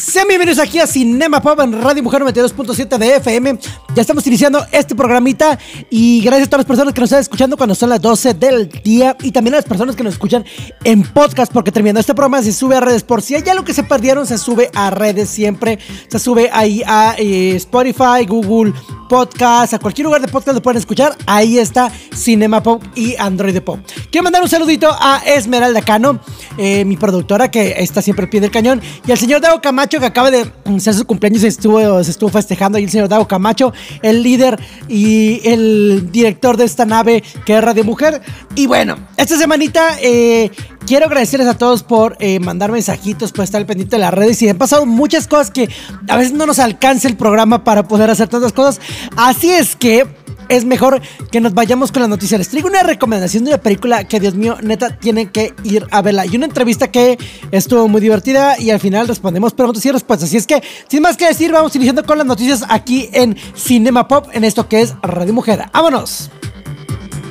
Sean bienvenidos aquí a Cinema Pop en Radio Mujer 92.7 de FM. Ya estamos iniciando este programita y gracias a todas las personas que nos están escuchando cuando son las 12 del día y también a las personas que nos escuchan en podcast porque terminando este programa se sube a redes. Por si hay algo que se perdieron, se sube a redes siempre. Se sube ahí a eh, Spotify, Google Podcast, a cualquier lugar de podcast lo pueden escuchar. Ahí está Cinema Pop y Android Pop. Quiero mandar un saludito a Esmeralda Cano, eh, mi productora que está siempre al pie del cañón, y al señor Dago Camacho que acaba de hacer su cumpleaños y estuvo, se estuvo festejando ahí el señor Dago Camacho, el líder y el director de esta nave que es Radio Mujer. Y bueno, esta semanita eh, quiero agradecerles a todos por eh, mandar mensajitos, por estar al pendiente de las redes y han pasado muchas cosas que a veces no nos alcanza el programa para poder hacer tantas cosas. Así es que es mejor que nos vayamos con las noticias. Les traigo una recomendación de una película que, Dios mío, neta, tienen que ir a verla. Y una entrevista que estuvo muy divertida y al final respondemos preguntas y respuestas. Así es que, sin más que decir, vamos iniciando con las noticias aquí en Cinema Pop, en esto que es Radio Mujer. ¡Vámonos!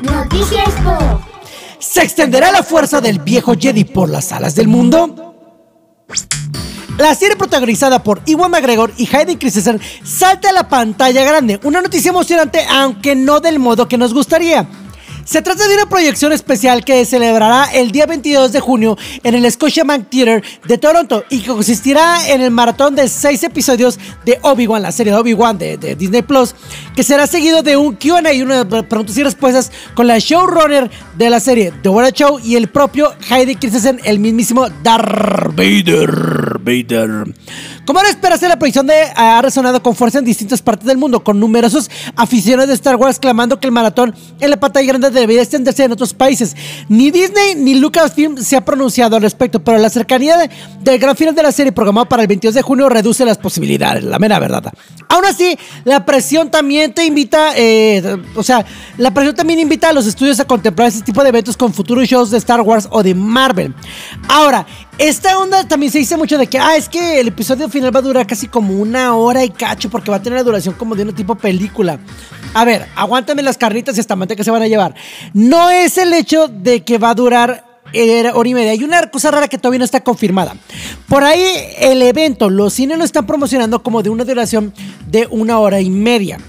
Noticias Pop. ¿Se extenderá la fuerza del viejo Jedi por las alas del mundo? La serie protagonizada por Iwan McGregor y Hayden Christensen salta a la pantalla grande. Una noticia emocionante, aunque no del modo que nos gustaría. Se trata de una proyección especial que se celebrará el día 22 de junio en el Scotiabank Theatre de Toronto y que consistirá en el maratón de seis episodios de Obi-Wan, la serie de Obi-Wan de, de Disney Plus, que será seguido de un QA y una preguntas y respuestas con la showrunner de la serie, The What Show, y el propio Heidi Christensen, el mismísimo Darth Vader. Vader. Como era esperarse, la proyección de ha resonado con fuerza en distintas partes del mundo, con numerosos aficionados de Star Wars clamando que el maratón en la pantalla grande debería extenderse en otros países. Ni Disney ni Lucasfilm se ha pronunciado al respecto, pero la cercanía de- del gran final de la serie programado para el 22 de junio reduce las posibilidades, la mera verdad. Aún así, la presión también te invita, eh, o sea, la presión también invita a los estudios a contemplar este tipo de eventos con futuros shows de Star Wars o de Marvel. Ahora, esta onda también se dice mucho de que, ah, es que el episodio final va a durar casi como una hora y cacho, porque va a tener la duración como de una tipo película. A ver, aguántame las carnitas y hasta manteca se van a llevar. No es el hecho de que va a durar eh, hora y media. Hay una cosa rara que todavía no está confirmada. Por ahí el evento, los cines lo están promocionando como de una duración de una hora y media.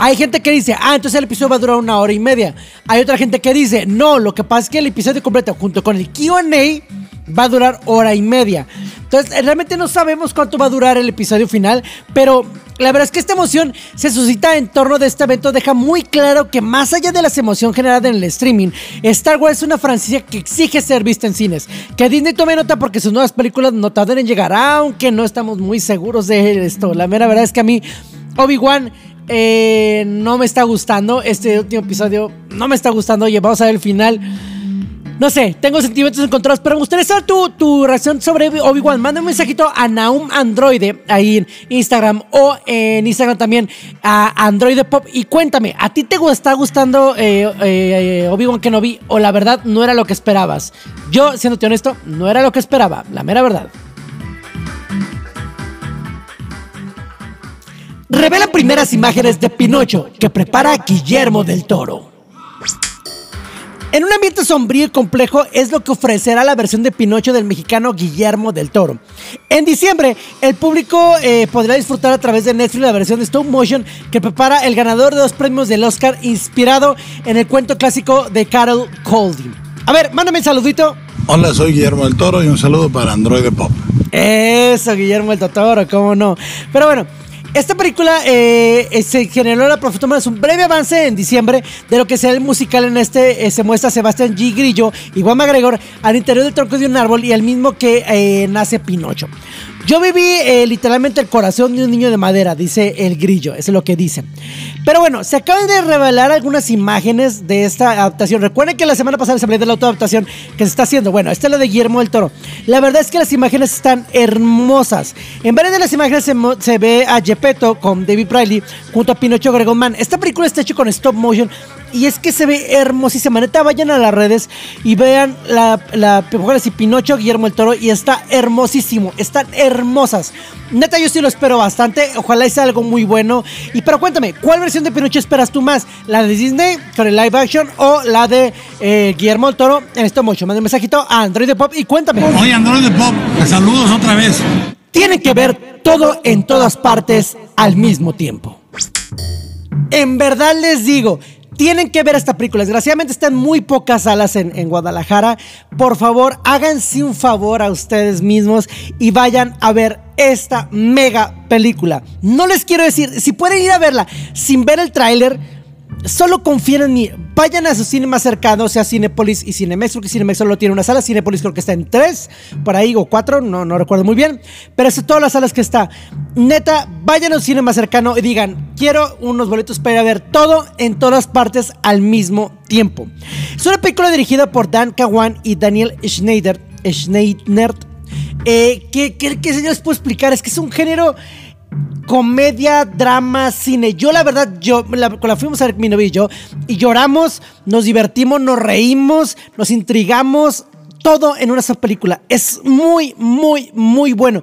Hay gente que dice, ah, entonces el episodio va a durar una hora y media. Hay otra gente que dice, no, lo que pasa es que el episodio completo junto con el QA va a durar hora y media. Entonces, eh, realmente no sabemos cuánto va a durar el episodio final, pero la verdad es que esta emoción se suscita en torno de este evento, deja muy claro que más allá de las emociones generadas en el streaming, Star Wars es una franquicia que exige ser vista en cines. Que Disney tome nota porque sus nuevas películas no tardan en llegar, aunque no estamos muy seguros de esto. La mera verdad es que a mí, Obi-Wan... eh, no me está gustando este último episodio, no me está gustando. Oye, vamos a ver final. No sé, tengo sentimientos encontrados, pero me gustaría saber tu, tu reacción sobre Obi-Wan. Manda un mensajito a Naum Androide ahí en Instagram o en Instagram también a Androide Pop y cuéntame, ¿a ti te está gustando eh, eh, Obi-Wan Kenobi o la verdad no era lo que esperabas? Yo, siéndote honesto, no era lo que esperaba, la mera verdad. Revela primeras imágenes de Pinocho que prepara Guillermo del Toro. En un ambiente sombrío y complejo es lo que ofrecerá la versión de Pinocho del mexicano Guillermo del Toro. En diciembre, el público eh, podrá disfrutar a través de Netflix la versión de stop motion que prepara el ganador de dos premios del Oscar inspirado en el cuento clásico de Carol Golding. A ver, mándame un saludito. Hola, soy Guillermo del Toro y un saludo para Android Pop. Eso, Guillermo el Totoro, cómo no. Pero bueno, Esta película eh, eh, se generó la es un breve avance en diciembre de lo que será el musical en este eh, se muestra Sebastián G. Grillo y Juan McGregor al interior del tronco de un árbol y al mismo que nace Pinocho. Yo viví eh, literalmente el corazón de un niño de madera, dice el grillo, eso es lo que dice. Pero bueno, se acaban de revelar algunas imágenes de esta adaptación. Recuerden que la semana pasada se habló de la autoadaptación que se está haciendo. Bueno, esta es la de Guillermo del Toro. La verdad es que las imágenes están hermosas. En varias de las imágenes se, ve a Gepetto con David Riley junto a Pinocho Gregón Esta película está hecha con stop motion y es que se ve hermosísima. Neta, vayan a las redes y vean la, la así, Pinocho Guillermo el Toro y está hermosísimo. Están hermosas. Neta, yo sí lo espero bastante. Ojalá sea algo muy bueno. Y pero cuéntame, ¿cuál versión de Pinocho esperas tú más? ¿La de Disney con el live action o la de eh, Guillermo el Toro en stop motion? Manda un mensajito a Android de Pop y cuéntame. Oye, Android de Pop, saludos otra vez. Tienen que ver todo en todas partes al mismo tiempo. En verdad les digo, tienen que ver esta película. Desgraciadamente están muy pocas salas en, Guadalajara. Por favor, háganse un favor a ustedes mismos y vayan a ver esta mega película. No les quiero decir, si pueden ir a verla sin ver el tráiler, Solo confíen en. Vayan a su cine más cercano, sea Cinepolis y Cinemex, porque Cinemex solo tiene una sala. Cinepolis creo que está en tres, por ahí, o cuatro, no, no recuerdo muy bien. Pero es todas las salas que está. Neta, vayan al cine más cercano y digan, quiero unos boletos para ir a ver todo en todas partes al mismo tiempo. Es una película dirigida por Dan Kawan y Daniel Schneider. Schneider eh, que, que, que les puedo explicar, es que es un género comedia, drama, cine. Yo la verdad, yo la, la fuimos a ver mi novio y yo y lloramos, nos divertimos, nos reímos, nos intrigamos, todo en una sola película. Es muy, muy, muy bueno.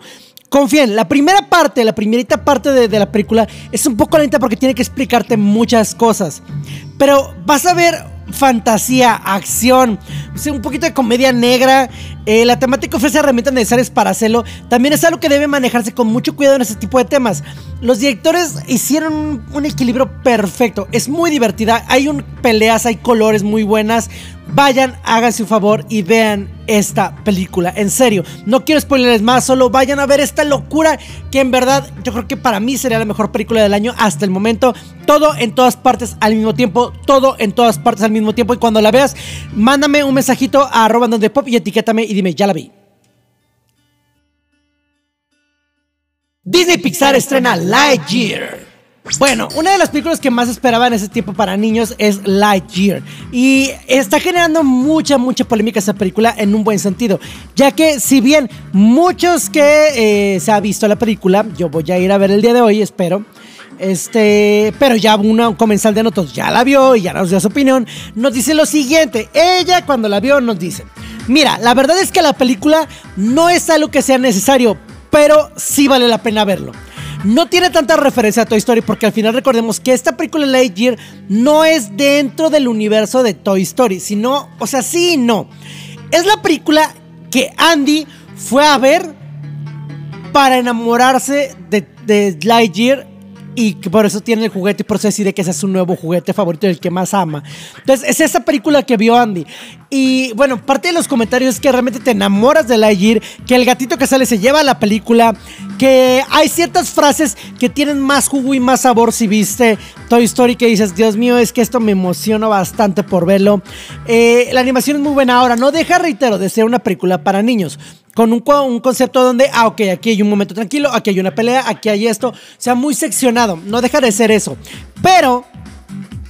Confíen, la primera parte, la primerita parte de, de la película es un poco lenta porque tiene que explicarte muchas cosas. Pero vas a ver fantasía, acción, un poquito de comedia negra. Eh, la temática ofrece herramientas necesarias para hacerlo. También es algo que debe manejarse con mucho cuidado en este tipo de temas. Los directores hicieron un, un equilibrio perfecto. Es muy divertida. Hay un, peleas, hay colores muy buenas. Vayan, háganse un favor y vean esta película. En serio, no quiero spoilerles más, solo vayan a ver esta locura que en verdad yo creo que para mí sería la mejor película del año hasta el momento. Todo en todas partes al mismo tiempo, todo en todas partes al mismo tiempo. Y cuando la veas, mándame un mensajito a arroba donde pop y etiquétame y dime, ya la vi. Disney Pixar estrena Lightyear. Bueno, una de las películas que más esperaba en ese tiempo para niños es Lightyear. Y está generando mucha, mucha polémica esa película en un buen sentido. Ya que si bien muchos que eh, se ha visto la película, yo voy a ir a ver el día de hoy, espero. Este, pero ya un comensal de nosotros ya la vio y ya nos dio su opinión. Nos dice lo siguiente. Ella cuando la vio nos dice, mira, la verdad es que la película no es algo que sea necesario, pero sí vale la pena verlo. No tiene tanta referencia a Toy Story porque al final recordemos que esta película Lightyear no es dentro del universo de Toy Story, sino, o sea, sí y no. Es la película que Andy fue a ver para enamorarse de, Lightyear y que por eso tiene el juguete y por eso decide que ese es su nuevo juguete favorito el que más ama. Entonces, es esa película que vio Andy. Y bueno, parte de los comentarios es que realmente te enamoras de Lightyear, que el gatito que sale se lleva a la película, que hay ciertas frases que tienen más jugo y más sabor si viste Toy Story que dices, Dios mío, es que esto me emociona bastante por verlo. Eh, la animación es muy buena. Ahora, no deja, reitero, de ser una película para niños. Con un, un, concepto donde, ah, ok, aquí hay un momento tranquilo, aquí hay una pelea, aquí hay esto, o sea, muy seccionado, no deja de ser eso, pero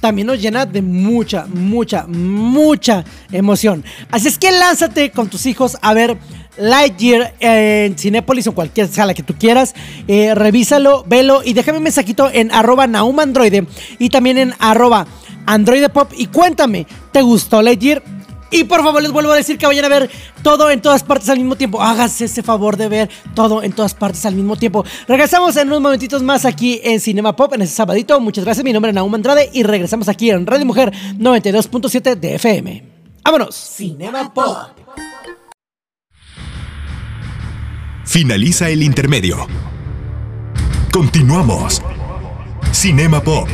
también nos llena de mucha, mucha, mucha emoción. Así es que lánzate con tus hijos a ver Lightyear en Cinepolis o cualquier sala que tú quieras. Eh, revísalo, velo y déjame un mensajito en arroba naumandroide y también en arroba androidepop y cuéntame, ¿te gustó Lightyear? Y por favor les vuelvo a decir que vayan a ver todo en todas partes al mismo tiempo. Hágase ese favor de ver todo en todas partes al mismo tiempo. Regresamos en unos momentitos más aquí en Cinema Pop en ese sabadito. Muchas gracias, mi nombre es Naum Andrade y regresamos aquí en Radio Mujer 92.7 de FM. ¡Vámonos! Cinema Pop. Finaliza el intermedio. Continuamos. Cinema Pop.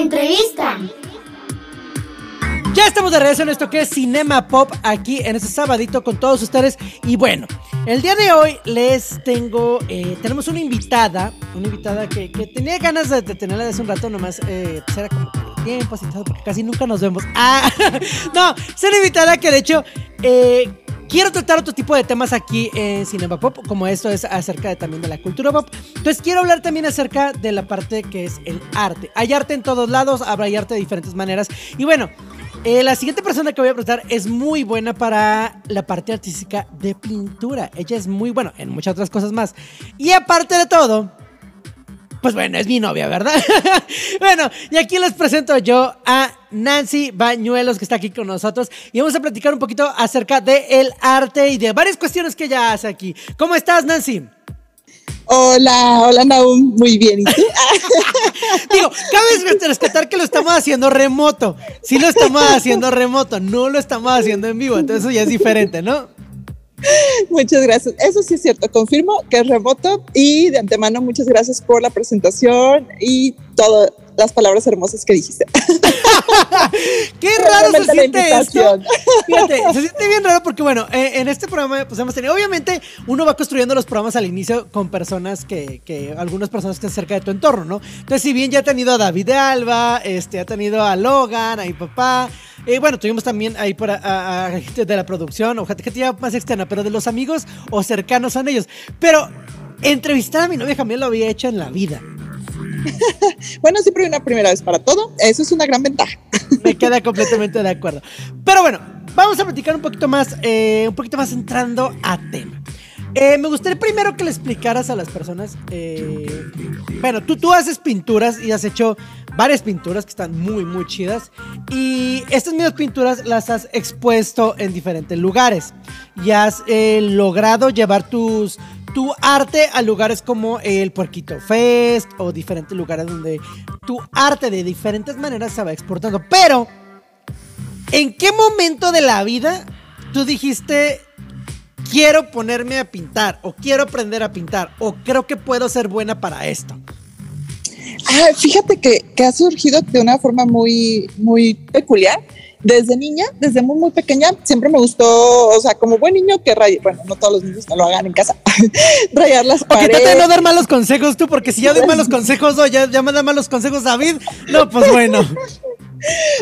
Entrevista. Ya estamos de regreso en esto que es Cinema Pop aquí en este sabadito con todos ustedes. Y bueno, el día de hoy les tengo, eh, tenemos una invitada, una invitada que, tenía ganas de, tenerla desde un rato, nomás eh, pues era como tiempo, porque casi nunca nos vemos. Ah, no, es una invitada que de hecho... Eh, quiero tratar otro tipo de temas aquí en Cinema Pop, como esto es acerca de, también de la cultura pop. Entonces quiero hablar también acerca de la parte que es el arte. Hay arte en todos lados, habrá arte de diferentes maneras. Y bueno, eh, la siguiente persona que voy a presentar es muy buena para la parte artística de pintura. Ella es muy buena en muchas otras cosas más. Y aparte de todo, pues bueno, es mi novia, ¿verdad? bueno, y aquí les presento yo a Nancy Bañuelos, que está aquí con nosotros, y vamos a platicar un poquito acerca del el arte y de varias cuestiones que ella hace aquí. ¿Cómo estás, Nancy? Hola, hola Naum, muy bien. ¿Y tú? Digo, cabe rescatar que lo estamos haciendo remoto. Sí lo estamos haciendo remoto, no lo estamos haciendo en vivo, entonces eso ya es diferente, ¿no? Muchas gracias. Eso sí es cierto, confirmo que es remoto y de antemano muchas gracias por la presentación y todas las palabras hermosas que dijiste. Qué raro se siente esto. Fíjate, se siente bien raro porque bueno, eh, en este programa pues hemos tenido, obviamente uno va construyendo los programas al inicio con personas que, que algunas personas que están cerca de tu entorno, ¿no? Entonces si bien ya ha tenido a David de Alba, este, ha tenido a Logan, a mi papá, eh, bueno, tuvimos también ahí por a, a gente de la producción, o gente que ya más externa, pero de los amigos o cercanos son ellos. Pero entrevistar a mi novia jamás lo había hecho en la vida. bueno, siempre una primera vez para todo. Eso es una gran ventaja. Me queda completamente de acuerdo. Pero bueno, vamos a platicar un poquito más, eh, un poquito más entrando a tema. Eh, me gustaría primero que le explicaras a las personas. Eh, bueno, tú, tú haces pinturas y has hecho varias pinturas que están muy, muy chidas. Y estas mismas pinturas las has expuesto en diferentes lugares. Y has logrado llevar tus, tu arte a lugares como el Puerquito Fest o diferentes lugares donde tu arte de diferentes maneras se va exportando. Pero, ¿en qué momento de la vida tú dijiste, quiero ponerme a pintar o quiero aprender a pintar o creo que puedo ser buena para esto? Ah, fíjate que, que, ha surgido de una forma muy, muy peculiar. Desde niña, desde muy, muy pequeña, siempre me gustó, o sea, como buen niño que raya, bueno, no todos los niños no lo hagan en casa, rayar las paredes. que trate de no dar malos consejos tú, porque si ya doy malos consejos, o ya, ya me da malos consejos David, no, pues bueno.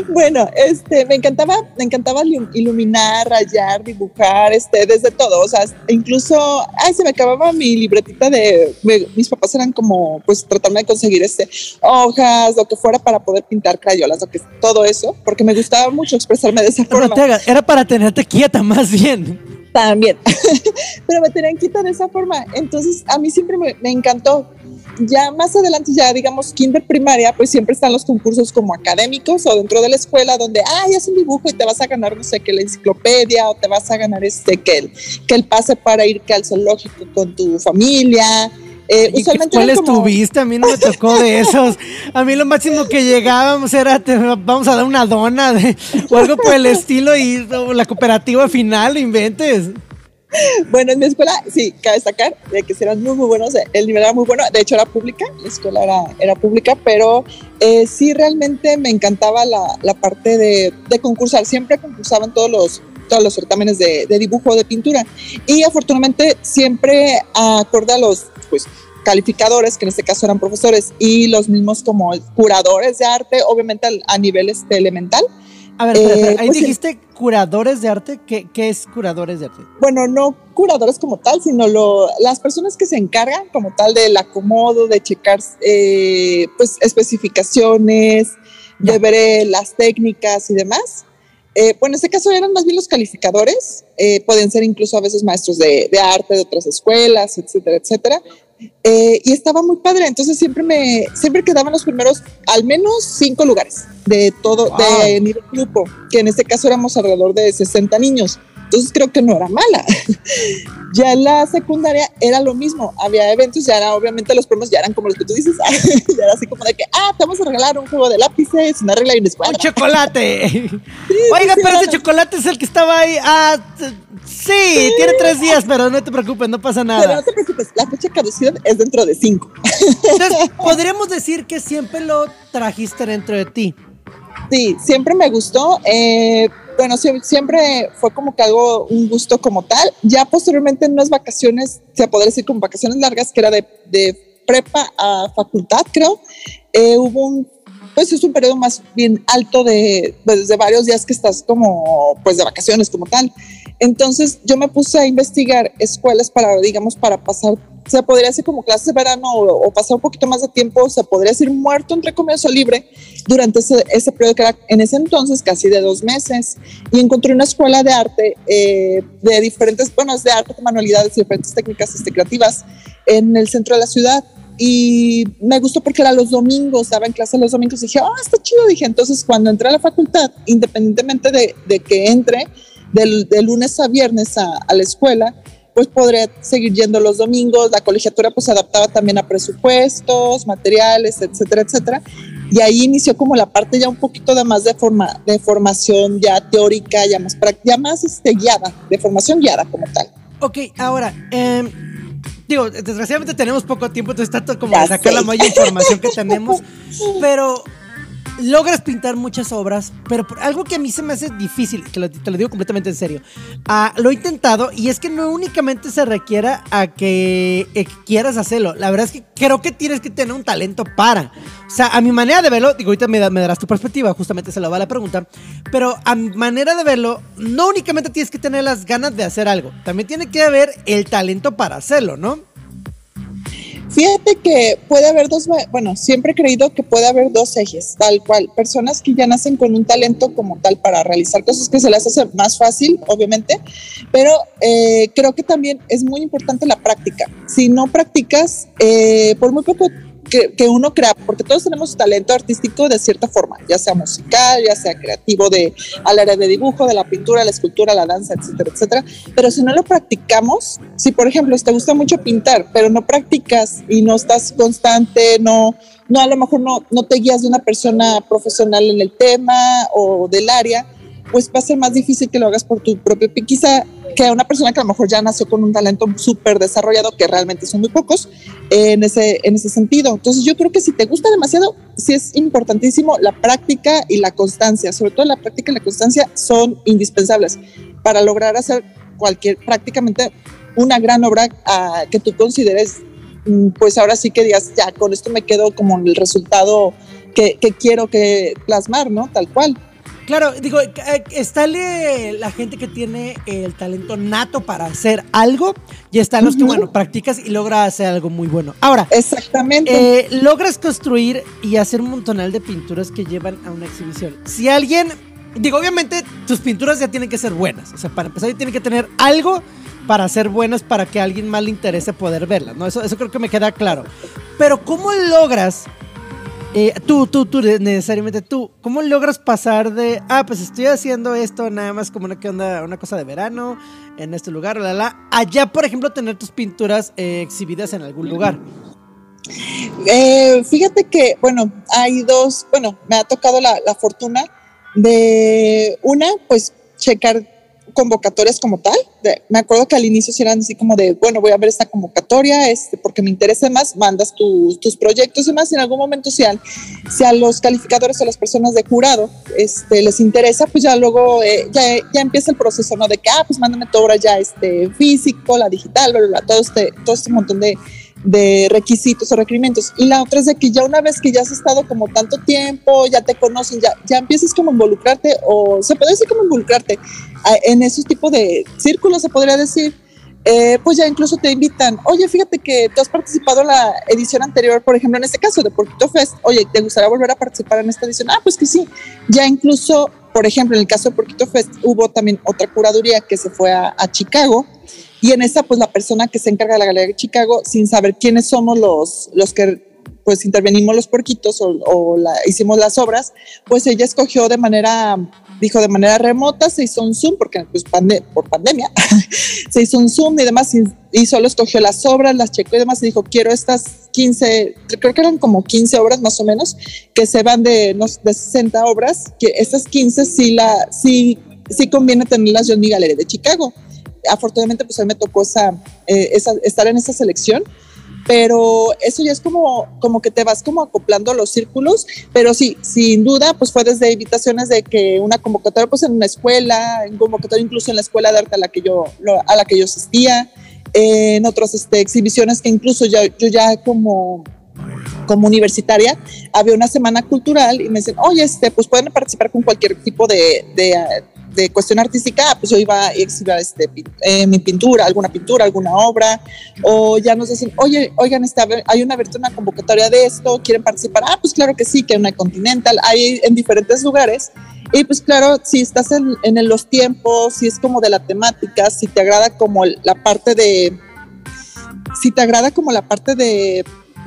Bueno, este, me encantaba, me encantaba iluminar, rayar, dibujar, este, desde todo, o sea, incluso, ay, se me acababa mi libretita de, me, mis papás eran como, pues, tratando de conseguir, este, hojas, lo que fuera para poder pintar crayolas, lo que, todo eso, porque me gustaba mucho expresarme de esa forma. No te hagas, era para tenerte quieta, más bien. También, pero me tenían quieta de esa forma, entonces a mí siempre me, me encantó, ya más adelante, ya digamos kinder primaria, pues siempre están los concursos como académicos o dentro de la escuela donde, ay, haz un dibujo y te vas a ganar, no sé, que la enciclopedia o te vas a ganar este, que el, que el pase para ir que al zoológico con tu familia. Eh, ¿Y usualmente ¿Cuáles como... tuviste? A mí no me tocó de esos. A mí lo máximo que llegábamos era, te, vamos a dar una dona de, o algo por el estilo y la cooperativa final, inventes. Bueno, en mi escuela, sí, cabe destacar de que eran muy, muy buenos, el nivel era muy bueno, de hecho era pública, la escuela era, era pública, pero eh, sí realmente me encantaba la, la parte de, de, concursar, siempre concursaban todos los, todos los certámenes de, de dibujo, de pintura, y afortunadamente siempre acorde a los, pues, calificadores, que en este caso eran profesores, y los mismos como curadores de arte, obviamente a nivel este, elemental, a ver, espera, espera. ahí pues dijiste sí. curadores de arte. ¿Qué, ¿Qué, es curadores de arte? Bueno, no curadores como tal, sino lo, las personas que se encargan como tal del acomodo, de checar eh, pues especificaciones, ya. de ver eh, las técnicas y demás. Eh, bueno, en este caso eran más bien los calificadores, eh, pueden ser incluso a veces maestros de, de, arte de otras escuelas, etcétera, etcétera. Eh, y estaba muy padre, entonces siempre me, siempre quedaban los primeros, al menos cinco lugares de todo, wow. de nivel grupo, que en este caso éramos alrededor de 60 niños. Entonces creo que no era mala. ya en la secundaria era lo mismo, había eventos, ya era, obviamente los premios ya eran como los que tú dices, ya era así como de que, ah, te vamos a regalar un juego de lápices, una regla y una escuadra. ¡Un chocolate! Sí, Oiga, sí, pero ese chocolate es el que estaba ahí, ah, sí, tiene tres días, pero no te preocupes, no pasa nada. Pero no te preocupes, la fecha de caducidad es dentro de cinco. Entonces, podríamos decir que siempre lo trajiste dentro de ti. Sí, siempre me gustó. Eh, bueno, siempre fue como que algo, un gusto como tal. Ya posteriormente en unas vacaciones, se podría decir como vacaciones largas, que era de, prepa a facultad, creo, eh, hubo un, pues es un periodo más bien alto de, pues, de varios días que estás como, pues de vacaciones como tal. Entonces yo me puse a investigar escuelas para, digamos, para pasar se podría hacer como clases de verano o, pasar un poquito más de tiempo, se podría decir muerto entre comillas o libre durante ese, ese, periodo que era en ese entonces casi de dos meses. Y encontré una escuela de arte eh, de diferentes, bueno, es de arte, de manualidades, diferentes técnicas este, creativas en el centro de la ciudad. Y me gustó porque era los domingos, daba en clase los domingos y dije, ah, está chido, dije, entonces cuando entré a la facultad, independientemente de, de que entre del, de lunes a viernes a, a la escuela, pues podría seguir yendo los domingos. La colegiatura pues se adaptaba también a presupuestos, materiales, etcétera, etcétera. Y ahí inició como la parte ya un poquito de más de, forma, de formación ya teórica, ya más, ya más este, guiada, de formación guiada como tal. Ok, ahora, eh, digo, desgraciadamente tenemos poco tiempo, entonces tanto como sacar la mayor información que tenemos, pero logras pintar muchas obras, pero algo que a mí se me hace difícil, que te lo digo completamente en serio, ah, lo he intentado y es que no únicamente se requiera a que, eh, quieras hacerlo, la verdad es que creo que tienes que tener un talento para. O sea, a mi manera de verlo, digo, ahorita me, darás tu perspectiva, justamente se lo va la pregunta, pero a mi manera de verlo, no únicamente tienes que tener las ganas de hacer algo, también tiene que haber el talento para hacerlo, ¿no? Fíjate que puede haber dos, bueno, siempre he creído que puede haber dos ejes, tal cual, personas que ya nacen con un talento como tal para realizar cosas que se les hace más fácil, obviamente, pero eh, creo que también es muy importante la práctica. Si no practicas, eh, por muy poco que, uno crea, porque todos tenemos talento artístico de cierta forma, ya sea musical, ya sea creativo de al área de dibujo, de la pintura, la escultura, la danza, etcétera, etcétera. Pero si no lo practicamos, si por ejemplo te gusta mucho pintar, pero no practicas y no estás constante, no, no a lo mejor no, no te guías de una persona profesional en el tema o del área, pues va a ser más difícil que lo hagas por tu propio pie. Quizá que una persona que a lo mejor ya nació con un talento súper desarrollado, que realmente son muy pocos, en, ese, en ese sentido. Entonces yo creo que si te gusta demasiado, sí es importantísimo la práctica y la constancia. Sobre todo la práctica y la constancia son indispensables para lograr hacer cualquier, prácticamente una gran obra ah, que tú consideres, mm, pues ahora sí que digas, ya, con esto me quedo como el resultado que, que quiero que plasmar, ¿no? Tal cual. Claro, digo, eh, está la gente que tiene el talento nato para hacer algo y están los que, bueno, practicas y logras hacer algo muy bueno. Ahora, exactamente. Eh, logras construir y hacer un montonal de pinturas que llevan a una exhibición. Si alguien, digo, obviamente tus pinturas ya tienen que ser buenas. O sea, para empezar, tienen que tener algo para ser buenas para que a alguien más le interese poder verlas, ¿no? Eso, eso creo que me queda claro. Pero, ¿cómo logras tú, tú, tú, necesariamente tú, ¿cómo logras pasar de, ah, pues estoy haciendo esto nada más como una, onda, una cosa de verano en este lugar, la, la, allá, por ejemplo, tener tus pinturas eh, exhibidas en algún lugar? Eh, fíjate que, bueno, hay dos, bueno, me ha tocado la, la fortuna de una, pues checar convocatorias como tal. me acuerdo que al inicio eran así como de, bueno, voy a ver esta convocatoria, este, porque me interesa más, mandas tus proyectos y más. En algún momento, si, si a los calificadores o las personas de jurado este, les interesa, pues ya luego eh, ya, ya, empieza el proceso, ¿no? De que, ah, pues mándame tu obra ya este, físico, la digital, todo, este, todo este montón de, de requisitos o requerimientos. Y la otra es de que ya una vez que ya has estado como tanto tiempo, ya te conocen, ya, ya empiezas como a involucrarte, o se puede decir como involucrarte en esos tipos de círculos, se podría decir, eh, pues ya incluso te invitan, oye, fíjate que tú has participado en la edición anterior, por ejemplo, en este caso de Porquito Fest, oye, ¿te gustaría volver a participar en esta edición? Ah, pues que sí, ya incluso, por ejemplo, en el caso de Porquito Fest hubo también otra curaduría que se fue a, a Chicago y en esa, pues la persona que se encarga de la Galería de Chicago, sin saber quiénes somos los, los que pues intervenimos los porquitos o, la, hicimos las obras, pues ella escogió de manera, dijo de manera remota, se hizo un Zoom, porque pues por pandemia, se hizo un Zoom y demás, y, solo escogió las obras, las checó y demás, y dijo, quiero estas 15, creo que eran como 15 obras más o menos, que se van de, de 60 obras, que estas 15 sí, la, sí, sí conviene tenerlas yo en mi galería de Chicago afortunadamente pues a mí me tocó esa, eh, esa, estar en esa selección. pero eso ya es como, como que te vas como acoplando los círculos, pero sí, sin duda, pues fue desde invitaciones de que una convocatoria pues en una escuela, en convocatoria incluso en la escuela de arte a la que yo, a la que yo asistía, en otras este, exhibiciones que incluso ya, yo ya como como universitaria, había una semana cultural y me dicen, oye, este, pues pueden participar con cualquier tipo de, de, de cuestión artística, ah, pues yo iba a exhibir este, eh, mi pintura, alguna pintura, alguna obra, o ya nos dicen, oye, oigan, está, hay una abierta una convocatoria de esto, ¿quieren participar? Ah, pues claro que sí, que hay una Continental, hay en diferentes lugares. Y pues claro, si estás en, en los tiempos, si es como de la temática, si te agrada como la parte de, si te agrada como la parte de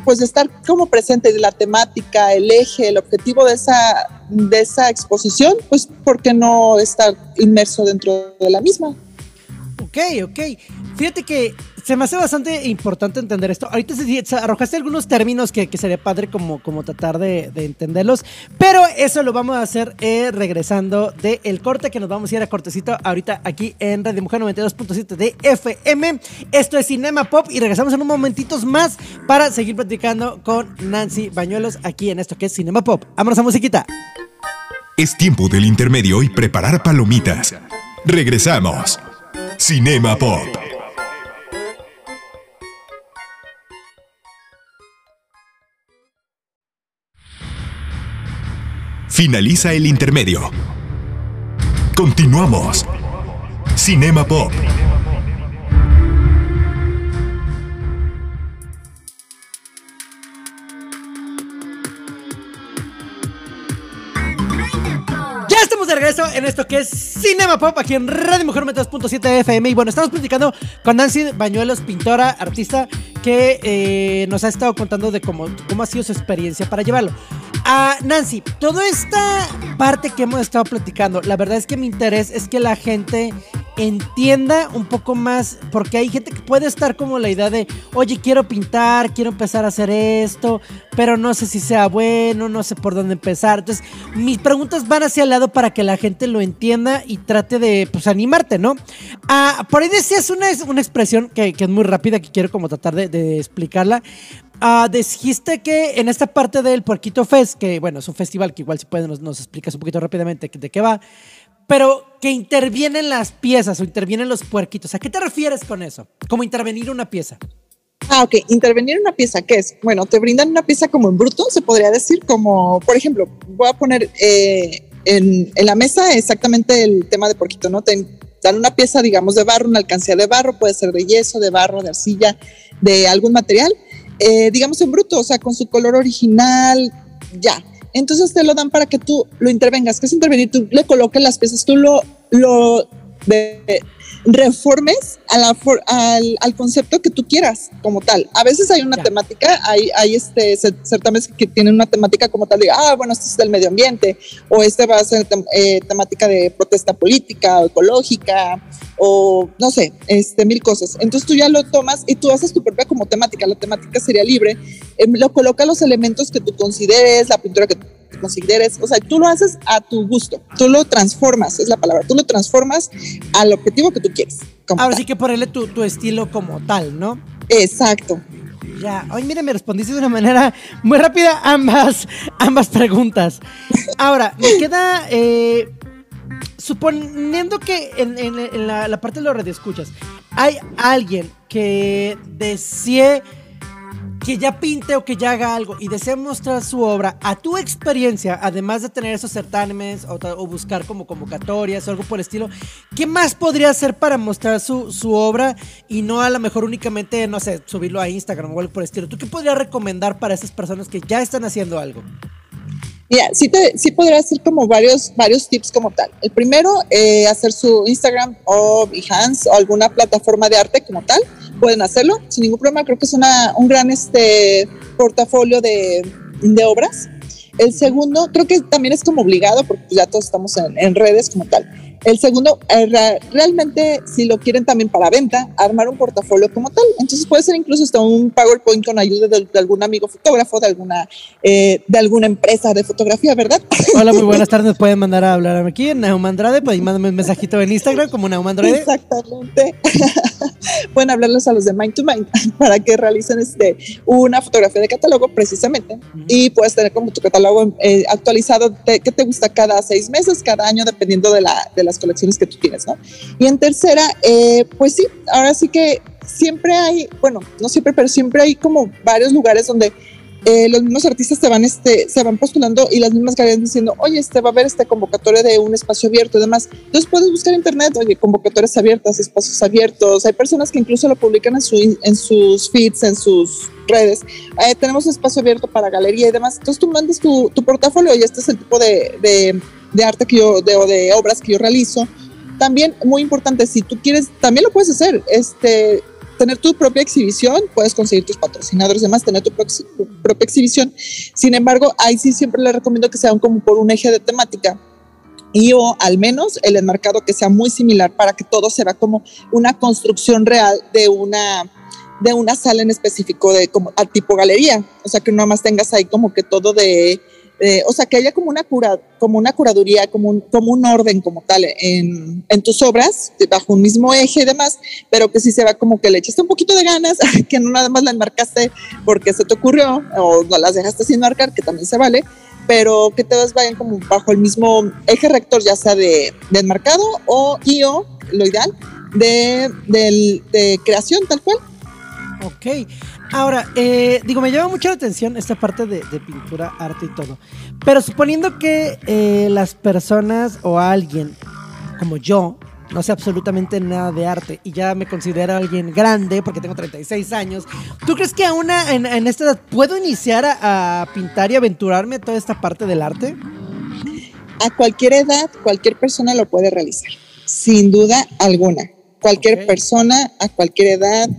pues estar como presente de la temática, el eje, el objetivo de esa, de esa exposición, pues ¿por qué no estar inmerso dentro de la misma? Ok, ok. Fíjate que se me hace bastante importante entender esto. Ahorita arrojaste algunos términos que, sería padre como, como tratar de, entenderlos, pero eso lo vamos a hacer eh, regresando del corte que nos vamos a ir a cortecito ahorita aquí en Radio Mujer 92.7 de FM. Esto es Cinema Pop y regresamos en un momentitos más para seguir platicando con Nancy Bañuelos aquí en esto que es Cinema Pop. Vámonos a musiquita. Es tiempo del intermedio y preparar palomitas. Regresamos. Cinema Pop. Finaliza el intermedio. Continuamos. Cinema Pop. de regreso en esto que es Cinema Pop aquí en Radio Mujer 2.7 FM. Y bueno, estamos platicando con Nancy Bañuelos, pintora, artista, que eh, nos ha estado contando de cómo, cómo ha sido su experiencia para llevarlo. Nancy, toda esta parte que hemos estado platicando, la verdad es que mi interés es que la gente entienda un poco más, porque hay gente que puede estar como la idea de, oye, quiero pintar, quiero empezar a hacer esto, pero no sé si sea bueno, no sé por dónde empezar. Entonces, mis preguntas van hacia el lado para que la gente lo entienda y trate de, pues, animarte, ¿no? Ah, por ahí decías una, una expresión que, es muy rápida, que quiero como tratar de, explicarla. Ah, dijiste que en esta parte del Puerquito Fest, que bueno, es un festival que igual si puedes nos, explicas un poquito rápidamente de qué va, pero que intervienen las piezas o intervienen los puerquitos. ¿A qué te refieres con eso? Como intervenir una pieza. Ah, ok. Intervenir una pieza, ¿qué es? Bueno, te brindan una pieza como en bruto, se podría decir, como, por ejemplo, voy a poner eh, en, la mesa exactamente el tema de porquito, ¿no? Te dan una pieza, digamos, de barro, una alcancía de barro, puede ser de yeso, de barro, de arcilla, de algún material, eh, digamos en bruto, o sea, con su color original, ya entonces te lo dan para que tú lo intervengas. ¿Qué es intervenir? Tú le coloques las piezas, tú lo, lo reformes al, al, concepto que tú quieras como tal. A veces hay una temática, hay, hay este, certámenes que tienen una temática como tal de, ah, bueno, este es del medio ambiente, o este va a ser eh, temática de protesta política o ecológica, o no sé, este, mil cosas. Entonces tú ya lo tomas y tú haces tu propia como temática, la temática sería libre, em, lo coloca los elementos que tú consideres, la pintura que tú consideres, o sea, tú lo haces a tu gusto, tú lo transformas, es la palabra, tú lo transformas al objetivo que tú quieres. Ahora sí que ponerle tu, tu estilo como tal, ¿no? Exacto. Ya, hoy mire, me respondiste de una manera muy rápida ambas, ambas preguntas. Ahora, me queda, eh, suponiendo que en, la, parte de los radioescuchas hay alguien que desee que ya pinte o que ya haga algo y desea mostrar su obra a tu experiencia, además de tener esos certámenes o, buscar como convocatorias o algo por el estilo, ¿qué más podría hacer para mostrar su, su, obra y no a lo mejor únicamente, no sé, subirlo a Instagram o algo por el estilo? ¿Tú qué podrías recomendar para esas personas que ya están haciendo algo? Mira, sí, te, sí podría hacer como varios, varios tips como tal. El primero, eh, hacer su Instagram o Behance o alguna plataforma de arte como tal pueden hacerlo sin ningún problema. Creo que es una, un gran este, portafolio de, de, obras. El segundo, creo que también es como obligado, porque ya todos estamos en, en, redes como tal. El segundo, eh, realmente, si lo quieren también para venta, armar un portafolio como tal. Entonces puede ser incluso hasta un PowerPoint con ayuda de, de algún amigo fotógrafo, de alguna, eh, de alguna empresa de fotografía, ¿verdad? Hola, muy buenas tardes. Pueden mandar a hablar aquí en Naum Andrade. Pues mándame un mensajito en Instagram como Naum Andrade. Exactamente. Pueden hablarles a los de Mind to Mind para que realicen este, una fotografía de catálogo precisamente y puedes tener como tu catálogo eh, actualizado de, que te gusta cada seis meses, cada año, dependiendo de, la, de las colecciones que tú tienes, ¿no? Y en tercera, eh, pues sí, ahora sí que siempre hay, bueno, no siempre, pero siempre hay como varios lugares donde eh, los mismos artistas se van, este, se van postulando y las mismas galerías diciendo, oye, este va a haber este convocatoria de un espacio abierto y demás. Entonces puedes buscar en internet, oye, convocatorias abiertas, espacios abiertos. Hay personas que incluso lo publican en, su, en sus feeds, en sus redes. Eh, tenemos un espacio abierto para galería y demás. Entonces tú mandas tu, tu portafolio y este es el tipo de, de, de arte que yo, de, o de obras que yo realizo. También, muy importante, si tú quieres, también lo puedes hacer. Este, tener tu propia exhibición, puedes conseguir tus patrocinadores y demás, tener tu, pro tu, propia exhibición. Sin embargo, ahí sí siempre les recomiendo que sean como por un eje de temática y o al menos el enmarcado que sea muy similar para que todo se vea como una construcción real de una de una sala en específico de como a tipo galería, o sea que no más tengas ahí como que todo de eh, o sea, que haya como una, cura, como una curaduría, como un, como un orden como tal en, en, tus obras, bajo un mismo eje y demás, pero que sí se va como que le echaste un poquito de ganas, que no nada más la enmarcaste porque se te ocurrió o no las dejaste sin marcar, que también se vale, pero que todas vayan como bajo el mismo eje rector, ya sea de, de enmarcado o y o, lo ideal, de, de, de creación tal cual. Ok. Ahora, eh, digo, me llama mucho la atención esta parte de, pintura, arte y todo. Pero suponiendo que eh, las personas o alguien como yo no sé absolutamente nada de arte y ya me considero alguien grande porque tengo 36 años, ¿tú crees que aún en, en esta edad puedo iniciar a, a, pintar y aventurarme a toda esta parte del arte? A cualquier edad, cualquier persona lo puede realizar, sin duda alguna cualquier okay. persona, a cualquier edad.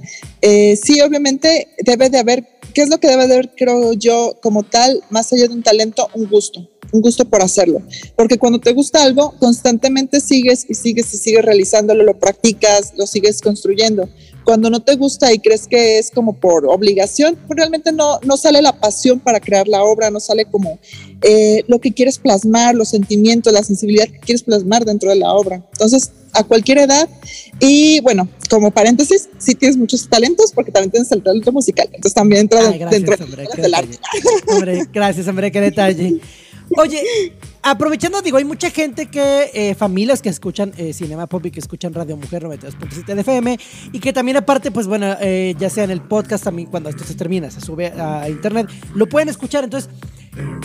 Eh, sí, obviamente debe de haber, ¿qué es lo que debe de haber, creo yo, como tal, más allá de un talento, un gusto, un gusto por hacerlo? Porque cuando te gusta algo, constantemente sigues y sigues y sigues realizándolo, lo practicas, lo sigues construyendo. Cuando no te gusta y crees que es como por obligación, pues realmente no, no sale la pasión para crear la obra, no sale como eh, lo que quieres plasmar, los sentimientos, la sensibilidad que quieres plasmar dentro de la obra. Entonces, a cualquier edad. Y bueno, como paréntesis, sí tienes muchos talentos porque también tienes el talento musical. Entonces también entra Ay, gracias, dentro hombre, del arte. Hombre, gracias, hombre, qué detalle. Oye, aprovechando, digo, hay mucha gente que, eh, familias que escuchan eh, Cinema Pop y que escuchan Radio Mujer 92.7 de FM y que también aparte, pues bueno, eh, ya sea en el podcast también cuando esto se termina, se sube a internet, lo pueden escuchar. Entonces,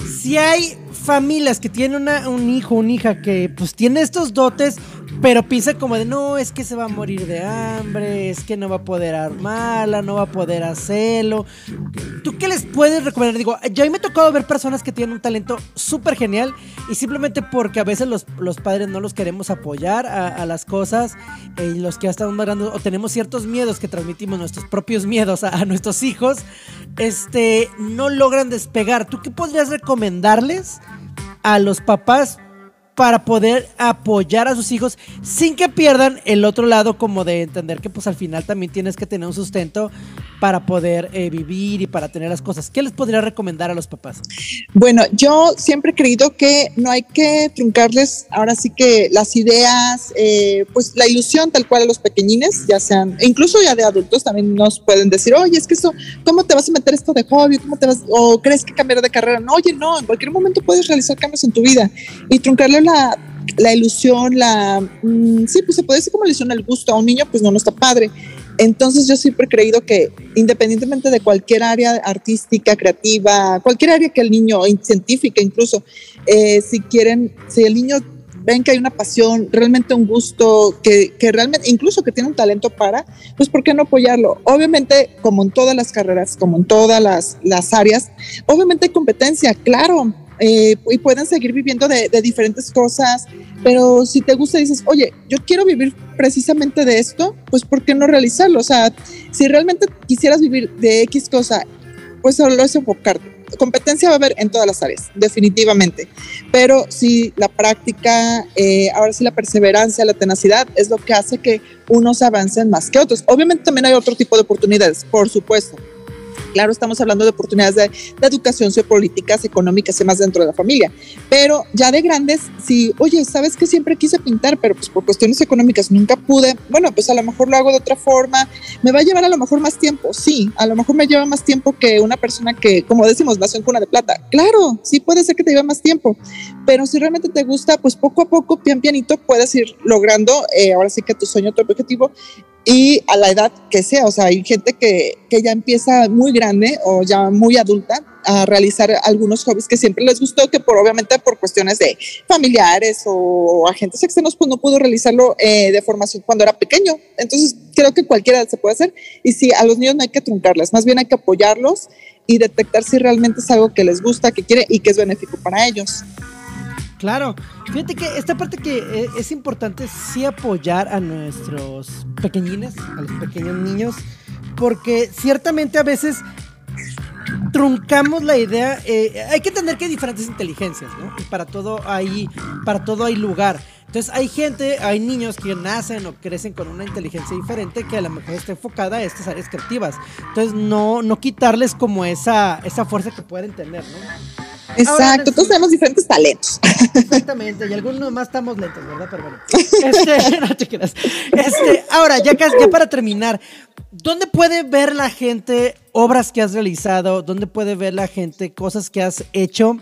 si hay familias que tienen una, un hijo, una hija que pues tiene estos dotes, pero piensa como de no, es que se va a morir de hambre, es que no va a poder armarla, no va a poder hacerlo. ¿Tú qué les puedes recomendar? Digo, yo me ha tocado ver personas que tienen un talento súper genial y simplemente porque a veces los, los padres no los queremos apoyar a, a las cosas eh, y los que ya estamos más grandes o tenemos ciertos miedos que transmitimos nuestros propios miedos a, a nuestros hijos, este, no logran despegar. ¿Tú qué podrías recomendarles a los papás para poder apoyar a sus hijos sin que pierdan el otro lado como de entender que pues al final también tienes que tener un sustento para poder eh, vivir y para tener las cosas. ¿Qué les podría recomendar a los papás? Bueno, yo siempre he creído que no hay que truncarles ahora sí que las ideas, eh, pues la ilusión tal cual a los pequeñines, ya sean, incluso ya de adultos también nos pueden decir, oye, es que eso, ¿cómo te vas a meter esto de hobby? ¿Cómo te vas? ¿O crees que cambiar de carrera? No, oye, no, en cualquier momento puedes realizar cambios en tu vida y truncarle la, la ilusión, la, mmm, sí, pues se puede decir como ilusión el gusto a un niño, pues no, no está padre. Entonces yo siempre he creído que independientemente de cualquier área artística, creativa, cualquier área que el niño, científica incluso, eh, si quieren, si el niño ven que hay una pasión, realmente un gusto, que, que, realmente, incluso que tiene un talento para, pues ¿por qué no apoyarlo? Obviamente, como en todas las carreras, como en todas las, las áreas, obviamente hay competencia, claro, eh, y pueden seguir viviendo de, diferentes cosas, pero si te gusta y dices, oye, yo quiero vivir precisamente de esto, pues ¿por qué no realizarlo? O sea, si realmente quisieras vivir de X cosa, pues solo es enfocarte. competencia va a haber en todas las áreas, definitivamente. Pero sí, la práctica, eh, ahora sí la perseverancia, la tenacidad es lo que hace que unos avancen más que otros. Obviamente también hay otro tipo de oportunidades, por supuesto Claro, estamos hablando de oportunidades de, educación sociopolíticas, económicas y más dentro de la familia. Pero ya de grandes, si, oye, sabes que siempre quise pintar, pero pues por cuestiones económicas nunca pude, bueno, pues a lo mejor lo hago de otra forma. Me va a llevar a lo mejor más tiempo, sí, a lo mejor me lleva más tiempo que una persona que, como decimos, nació en cuna de plata. Claro, sí puede ser que te lleve más tiempo, pero si realmente te gusta, pues poco a poco, pian pianito, puedes ir logrando, eh, ahora sí que tu sueño, tu objetivo, y a la edad que sea, o sea, hay gente que, que, ya empieza muy grande o ya muy adulta a realizar algunos hobbies que siempre les gustó, que por obviamente por cuestiones de familiares o agentes externos, pues no pudo realizarlo eh, de formación cuando era pequeño. Entonces, creo que cualquiera se puede hacer. Y sí, a los niños no hay que truncarles, más bien hay que apoyarlos y detectar si realmente es algo que les gusta, que quiere y que es benéfico para ellos. Claro, fíjate que esta parte que eh, es importante sí apoyar a nuestros pequeñines, a los pequeños niños, porque ciertamente a veces truncamos la idea. Eh, hay que entender que hay diferentes inteligencias, ¿no? Y para todo hay, para todo hay lugar. Entonces hay gente, hay niños que nacen o crecen con una inteligencia diferente que a lo mejor está enfocada a estas áreas creativas. Entonces no, no quitarles como esa, esa fuerza que pueden tener, ¿no? Exacto, todos tenemos diferentes talentos. Exactamente, y algunos más estamos lentos, ¿verdad? Pero bueno. Este, no te creas. Este, ahora, ya, ya para terminar, ¿dónde puede ver la gente obras que has realizado? ¿Dónde puede ver la gente cosas que has hecho?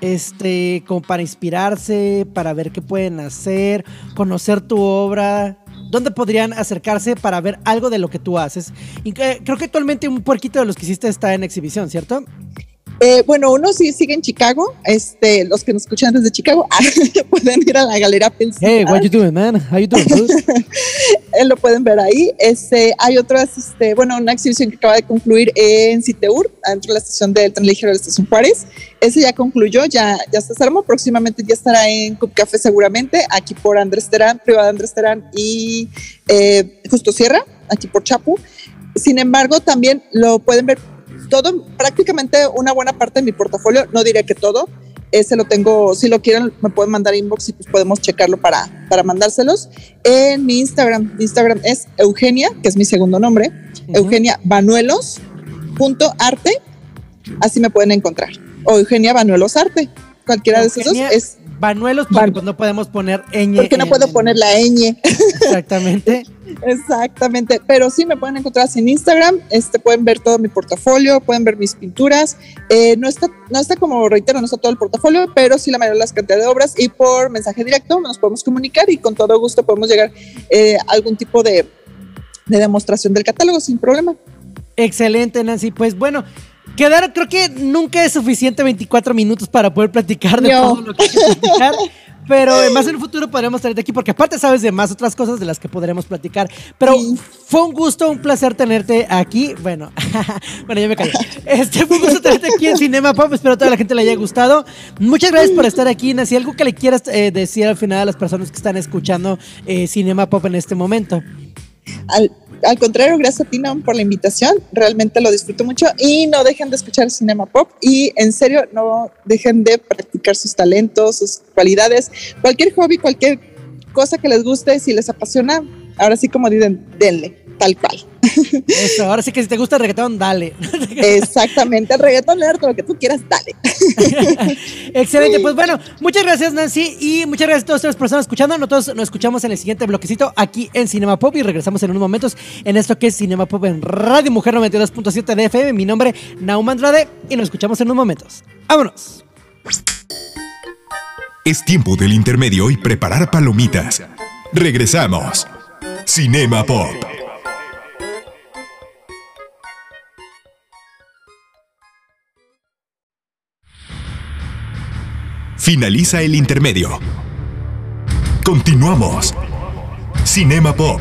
Este, como para inspirarse, para ver qué pueden hacer, conocer tu obra, ¿Dónde podrían acercarse para ver algo de lo que tú haces? Y creo que actualmente un puerquito de los que hiciste está en exhibición, ¿cierto? Eh, bueno, uno sí sigue en Chicago. Este, los que nos escuchan desde Chicago pueden ir a la Galería Pensil. Hey, what you doing, man? How you doing? Eh, lo pueden ver ahí. Este, hay otras, este, bueno, una exhibición que acaba de concluir en Citeur, dentro de la estación del tren ligero de la estación Juárez. Ese ya concluyó, ya, ya está salvo. Próximamente ya estará en Cup Café seguramente, aquí por Andrés Terán, privada Andrés Terán y eh, Justo Sierra, aquí por Chapu. Sin embargo, también lo pueden ver todo, prácticamente una buena parte de mi portafolio, no diré que todo, ese lo tengo, si lo quieren me pueden mandar inbox y pues podemos checarlo para, para mandárselos. En mi Instagram, mi Instagram es Eugenia, que es mi segundo nombre, Eugenia Banuelos punto arte, así me pueden encontrar. O Eugenia Banuelos Arte, cualquiera de esos dos es Banuelos, porque pues no podemos poner ñ. Porque no puedo poner la ñ. Exactamente. Exactamente, pero sí me pueden encontrar en Instagram, este, pueden ver todo mi portafolio, pueden ver mis pinturas, eh, no, está, no está como reitero, no está todo el portafolio, pero sí la mayoría de las cantidades de obras y por mensaje directo nos podemos comunicar y con todo gusto podemos llegar eh, a algún tipo de, de demostración del catálogo sin problema. Excelente, Nancy. Pues bueno, Quedar, creo que nunca es suficiente 24 minutos para poder platicar de todo lo que hay que platicar. Pero más en el futuro podremos tenerte aquí porque aparte sabes de más otras cosas de las que podremos platicar. Pero fue un gusto, un placer tenerte aquí. Bueno, bueno, ya me callé. Este fue un gusto tenerte aquí en Cinema Pop. Espero a toda la gente le haya gustado. Muchas gracias por estar aquí, Nancy. ¿Algo que le quieras eh, decir al final a las personas que están escuchando eh, Cinema Pop en este momento? Al, al contrario, gracias a ti, por la invitación. Realmente lo disfruto mucho. Y no dejen de escuchar Cinema Pop. Y en serio no dejen de practicar sus talentos, sus cualidades, cualquier hobby, cualquier cosa que les guste, si les apasiona, ahora sí como dicen, denle, tal cual. Eso, ahora sí que si te gusta el reggaetón, dale. Exactamente, el reggaetón, todo lo que tú quieras, dale. Excelente, pues bueno, muchas gracias Nancy y muchas gracias a todas las personas escuchando. Nosotros nos escuchamos en el siguiente bloquecito aquí en Cinema Pop y regresamos en unos momentos en esto que es Cinema Pop en Radio Mujer 92.7 de FM. Mi nombre es Nauman Andrade y nos escuchamos en unos momentos. ¡Vámonos! Es tiempo del intermedio y preparar palomitas. Regresamos. Cinema Pop. Finaliza el intermedio. Continuamos. Cinema Pop.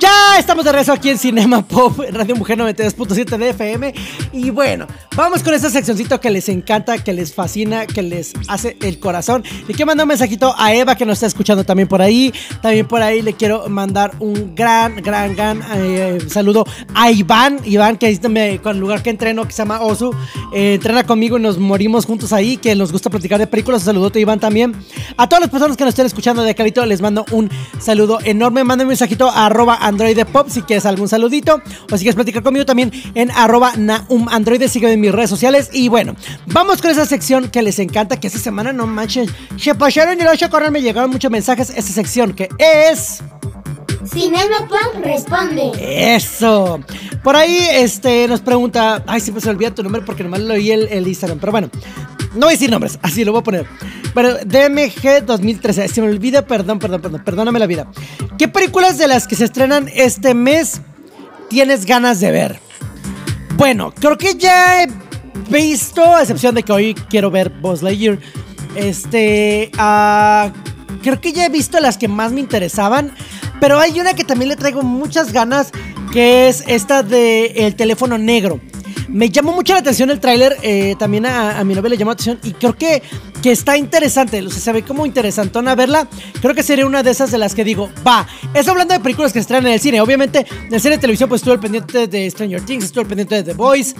Ya estamos de regreso aquí en Cinema Pop, Radio Mujer 92.7 de FM. Y bueno, vamos con esa seccioncito que les encanta, que les fascina, que les hace el corazón. Le quiero mandar un mensajito a Eva que nos está escuchando también por ahí. También por ahí le quiero mandar un gran, gran, gran eh, saludo a Iván. Iván, que de- con el lugar que entreno, que se llama Osu. Eh, entrena conmigo y nos morimos juntos ahí, que nos gusta platicar de películas. Un saludote, Iván, también. A todas las personas que nos estén escuchando de Carito, les mando un saludo enorme. Mándenme un mensajito a arroba Android Pop si quieres algún saludito. O si quieres platicar conmigo también en arroba Naum Android. Sígueme en mis redes sociales. Y bueno, vamos con esa sección que les encanta, que esta semana no manches. Se pasaron y los correr, me llegaron muchos mensajes. Esta sección que es... Cinema Pop responde. Eso. Por ahí este, nos pregunta. Ay, siempre se me olvida tu nombre porque nomás lo oí el, el Instagram. Pero bueno, no voy a decir nombres, así lo voy a poner. Bueno, DMG 2013. Se me olvida, perdón, perdón, perdón. Perdóname la vida. ¿Qué películas de las que se estrenan este mes tienes ganas de ver? Bueno, creo que ya he visto, a excepción de que hoy quiero ver Buzz Lightyear. Este. ah, creo que ya he visto las que más me interesaban. Pero hay una que también le traigo muchas ganas. Que es esta de El teléfono negro. Me llamó mucho la atención el tráiler. eh, también a, mi novia le llamó la atención. Y creo que, que está interesante. O sea, se ve como interesantona verla. Creo que sería una de esas de las que digo, va. Eso hablando de películas que estrenan en el cine. Obviamente, en el cine de televisión, pues estuve al pendiente de Stranger Things. Estuve pendiente de The Voice.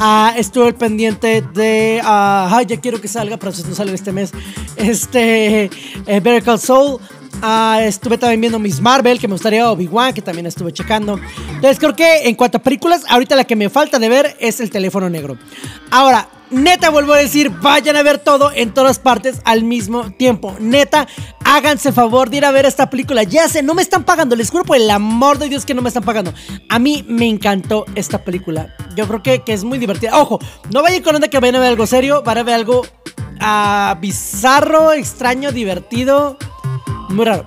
ah, estuve pendiente de. ah, ay, ya quiero que salga, pero no sale este mes. Este. Eh, Better Saul. Ah, estuve también viendo Miss Marvel, que me gustaría Obi-Wan, que también estuve checando. Entonces creo que en cuanto a películas, ahorita la que me falta de ver es el teléfono negro. Ahora, neta, vuelvo a decir, vayan a ver todo en todas partes al mismo tiempo. Neta, háganse favor de ir a ver esta película. Ya sé, no me están pagando, les juro por el amor de Dios que no me están pagando. A mí me encantó esta película. Yo creo que, que es muy divertida. Ojo, no vayan con onda que vayan a ver algo serio, van a ver algo ah, bizarro, extraño, divertido. Muy raro.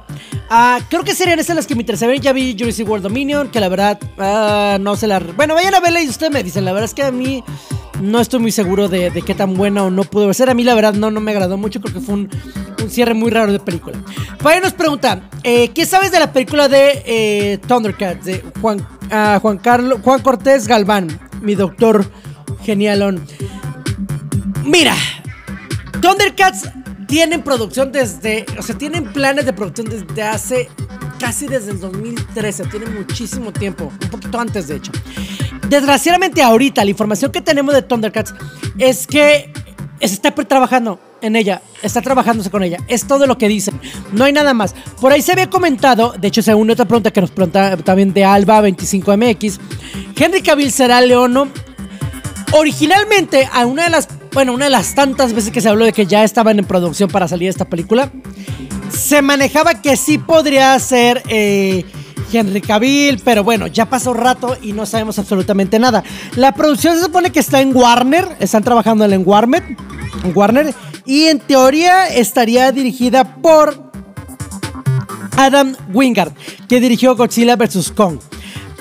Ah, creo que serían esas las que me interesarían. Ya vi Jurassic World Dominion, que la verdad ah, no se la. Bueno, vayan a verla y ustedes me dicen. La verdad es que a mí no estoy muy seguro de, qué tan buena o no pudo ser. A mí la verdad no, no me agradó mucho. Creo que fue un, un cierre muy raro de película. Ahí nos preguntan, eh, ¿qué sabes de la película de eh, Thundercats? De Juan, ah, Juan, Carlos, Juan Cortés Galván, mi doctor genialón. Mira, Thundercats tienen producción desde, o sea, tienen planes de producción desde hace casi desde el 2013, tienen muchísimo tiempo, un poquito antes de hecho. Desgraciadamente ahorita la información que tenemos de Thundercats es que se está trabajando en ella, está trabajándose con ella, es todo lo que dicen, no hay nada más. Por ahí se había comentado, de hecho según otra pregunta que nos pregunta también de Alba 25MX, Henry Cavill será Leono Originalmente, a una de las, bueno, una de las tantas veces que se habló de que ya estaban en producción para salir esta película, se manejaba que sí podría ser eh, Henry Cavill, pero bueno, ya pasó rato y no sabemos absolutamente nada. La producción se supone que está en Warner, están trabajando en Warner, en Warner, y en teoría estaría dirigida por Adam Wingard, que dirigió Godzilla vs. Kong.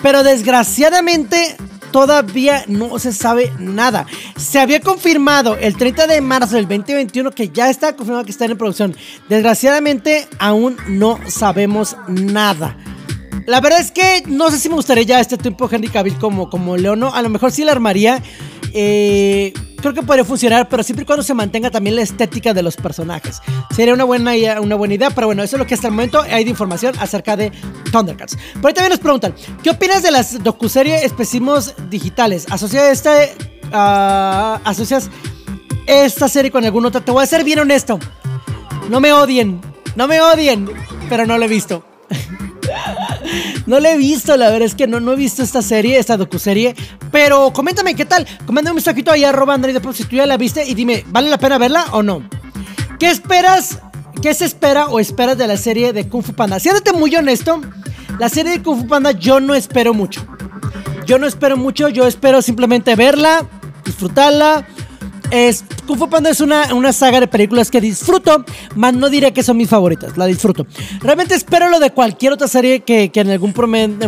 Pero desgraciadamente todavía no se sabe nada. Se había confirmado el 30 de marzo del 2021 que ya está confirmado que está en producción. Desgraciadamente aún no sabemos nada. La verdad es que no sé si me gustaría ya este tiempo Henry Cavill como, como Leono. A lo mejor sí la armaría. Eh, creo que podría funcionar, pero siempre y cuando se mantenga también la estética de los personajes. Sería una buena, una buena idea, pero bueno, eso es lo que hasta el momento hay de información acerca de Thundercats. Por ahí también nos preguntan, ¿qué opinas de las docuseries especimos digitales? ¿Asocias esta, ah, asocias esta serie con alguna otra? Te voy a ser bien honesto. No me odien, no me odien, pero no lo he visto. No la he visto, la verdad es que no, no he visto esta serie, esta docuserie. Pero coméntame qué tal. Coméntame un mensajito ahí arroba Android si tú ya la viste y dime, ¿vale la pena verla o no? ¿Qué esperas? ¿Qué se espera o esperas de la serie de Kung Fu Panda? Siéntate muy honesto, la serie de Kung Fu Panda yo no espero mucho. Yo no espero mucho, yo espero simplemente verla, disfrutarla. Es, Kung Fu Panda es una, una saga de películas que disfruto, más no diré que son mis favoritas, la disfruto. Realmente espero lo de cualquier otra serie que, que en algún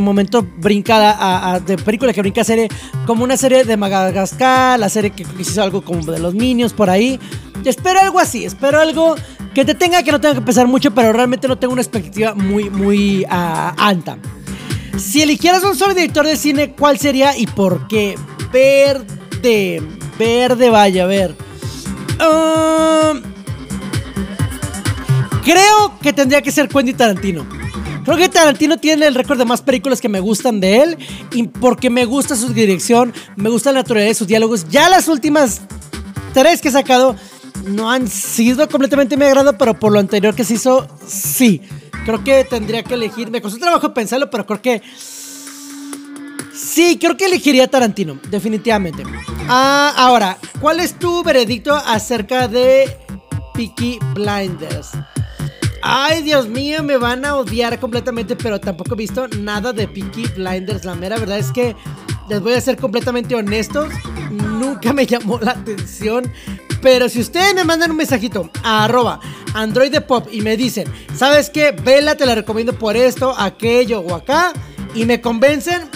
momento brinca a, de película que brinca serie, como una serie de Madagascar, la serie que hizo algo como de los Minions por ahí. Espero algo así, espero algo que te tenga, que no tenga que pesar mucho, pero realmente no tengo una expectativa muy, muy ah, alta. Si eligieras un solo director de cine, ¿cuál sería y por qué? Verde. Verde, vaya, a ver. Ah, creo que tendría que ser Quentin Tarantino. Creo que Tarantino tiene el récord de más películas que me gustan de él. Y porque me gusta su dirección, me gusta la naturaleza de sus diálogos. Ya las últimas tres que he sacado no han sido completamente mi agrado, pero por lo anterior que se hizo, sí. Creo que tendría que elegir. Me costó trabajo pensarlo, pero creo que. Sí, creo que elegiría Tarantino, definitivamente. Ah, ahora, ¿cuál es tu veredicto acerca de Peaky Blinders? Ay, Dios mío, me van a odiar completamente, pero tampoco he visto nada de Peaky Blinders. La mera verdad es que les voy a ser completamente honestos, nunca me llamó la atención. Pero si ustedes me mandan un mensajito a arroba Android de Pop y me dicen, ¿sabes qué? Vela, te la recomiendo por esto, aquello o acá, y me convencen,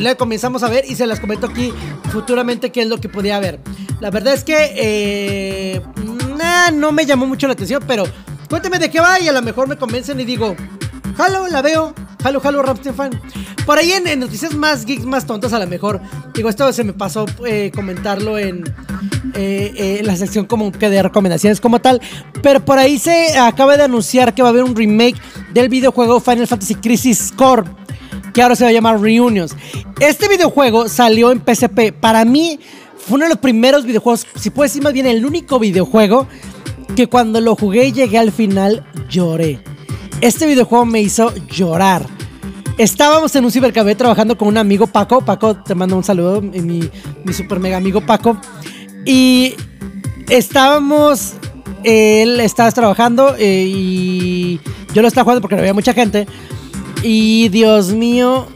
la comenzamos a ver y se las comento aquí futuramente qué es lo que podía ver. La verdad es que eh, no me llamó mucho la atención, pero cuénteme de qué va y a lo mejor me convencen y digo, jalo, la veo, jalo, jalo, Ramstein fan. Por ahí en, noticias más geeks, más tontas, a lo mejor, digo, esto se me pasó eh, comentarlo en, eh, eh, la sección como que de recomendaciones como tal, pero por ahí se acaba de anunciar que va a haber un remake del videojuego Final Fantasy Crisis Core que ahora se va a llamar Reunions. Este videojuego salió en PSP. Para mí fue uno de los primeros videojuegos, si puedo decir más bien el único videojuego que cuando lo jugué y llegué al final lloré. Este videojuego me hizo llorar. Estábamos en un cibercafé trabajando con un amigo Paco. Paco, te mando un saludo, mi, super mega amigo Paco. Y estábamos, él estaba trabajando eh, y yo lo estaba jugando porque no había mucha gente. Y Dios mío,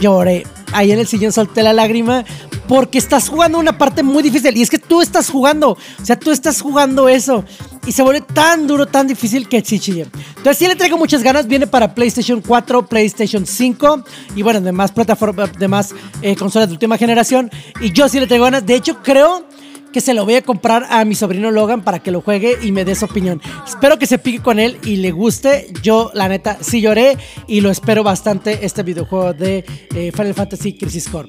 lloré. Ahí en el sillón solté la lágrima porque estás jugando una parte muy difícil. Y es que tú estás jugando, o sea, tú estás jugando eso. Y se vuelve tan duro, tan difícil que sí chille. Entonces sí le traigo muchas ganas. Viene para PlayStation 4, PlayStation 5 y bueno, demás plataformas, demás eh, consolas de última generación. Y yo sí le traigo ganas. De hecho, creo que se lo voy a comprar a mi sobrino Logan para que lo juegue y me dé su opinión. Espero que se pique con él y le guste. Yo, la neta, sí lloré y lo espero bastante este videojuego de eh, Final Fantasy Crisis Core.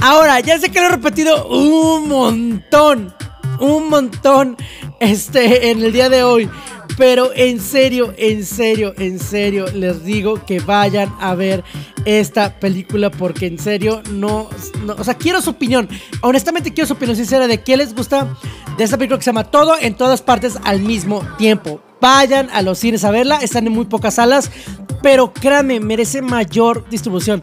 Ahora, ya sé que lo he repetido un montón, un montón este, en el día de hoy. Pero en serio, en serio, en serio, les digo que vayan a ver esta película porque en serio no, no, o sea, quiero su opinión. Honestamente quiero su opinión sincera de qué les gusta de esta película que se llama Todo en todas partes al mismo tiempo. Vayan a los cines a verla, están en muy pocas salas, pero créanme, merece mayor distribución.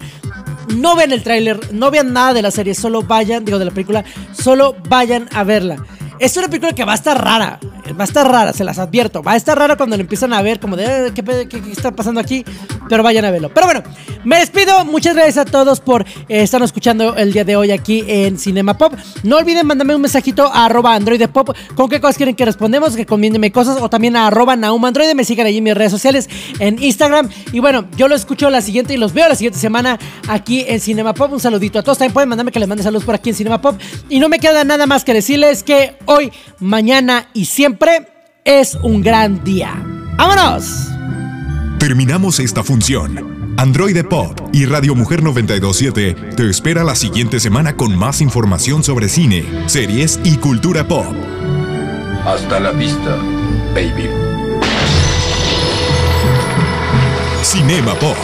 No vean el tráiler, no vean nada de la serie, solo vayan, digo de la película, solo vayan a verla. Es una película que va a estar rara. Va a estar rara, se las advierto. Va a estar rara cuando lo empiezan a ver, como de eh, ¿qué, está pasando aquí. Pero vayan a verlo. Pero bueno, me despido. Muchas gracias a todos por eh, estarnos escuchando el día de hoy aquí en Cinema Pop. No olviden mandarme un mensajito a arroba Android Pop con qué cosas quieren que respondemos, que comiéndeme cosas, o también a arroba Naum Android. Me sigan allí en mis redes sociales, en Instagram. Y bueno, yo los escucho la siguiente y los veo la siguiente semana aquí en Cinema Pop. Un saludito a todos. También pueden mandarme que les mande saludos por aquí en Cinema Pop. Y no me queda nada más que decirles que hoy, mañana y siempre es un gran día. ¡Vámonos! Terminamos esta función. Android Pop y Radio Mujer 927 te espera la siguiente semana con más información sobre cine, series y cultura pop. Hasta la vista, baby. Cinema Pop.